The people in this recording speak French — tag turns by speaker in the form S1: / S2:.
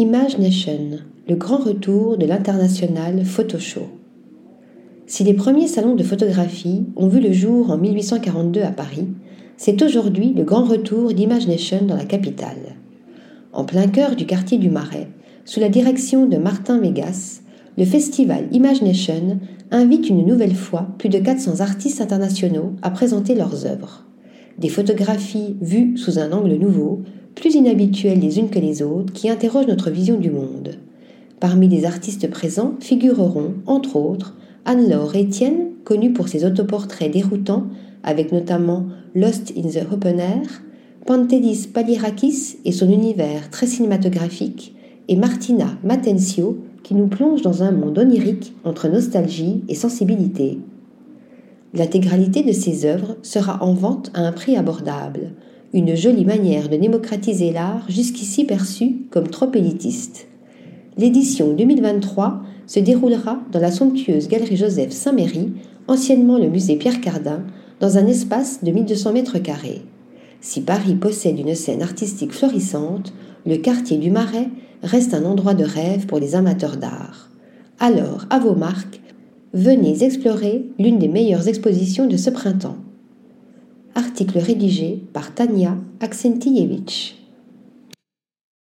S1: Image Nation, le grand retour de l'international Photo Si les premiers salons de photographie ont vu le jour en 1842 à Paris, c'est aujourd'hui le grand retour d'Image Nation dans la capitale. En plein cœur du quartier du Marais, sous la direction de Martin Mégas, le festival Image Nation invite une nouvelle fois plus de 400 artistes internationaux à présenter leurs œuvres. Des photographies vues sous un angle nouveau, plus inhabituelles les unes que les autres, qui interrogent notre vision du monde. Parmi les artistes présents figureront, entre autres, Anne-Laure Etienne, connue pour ses autoportraits déroutants, avec notamment Lost in the Open Air, Pantelis Palirakis et son univers très cinématographique, et Martina Matencio, qui nous plonge dans un monde onirique entre nostalgie et sensibilité. L'intégralité de ses œuvres sera en vente à un prix abordable, une jolie manière de démocratiser l'art jusqu'ici perçu comme trop élitiste. L'édition 2023 se déroulera dans la somptueuse Galerie Joseph Saint-Méry, anciennement le musée Pierre Cardin, dans un espace de 1200 mètres carrés. Si Paris possède une scène artistique florissante, le quartier du Marais reste un endroit de rêve pour les amateurs d'art. Alors, à vos marques, venez explorer l'une des meilleures expositions de ce printemps. Article rédigé par Tania Aksentievich.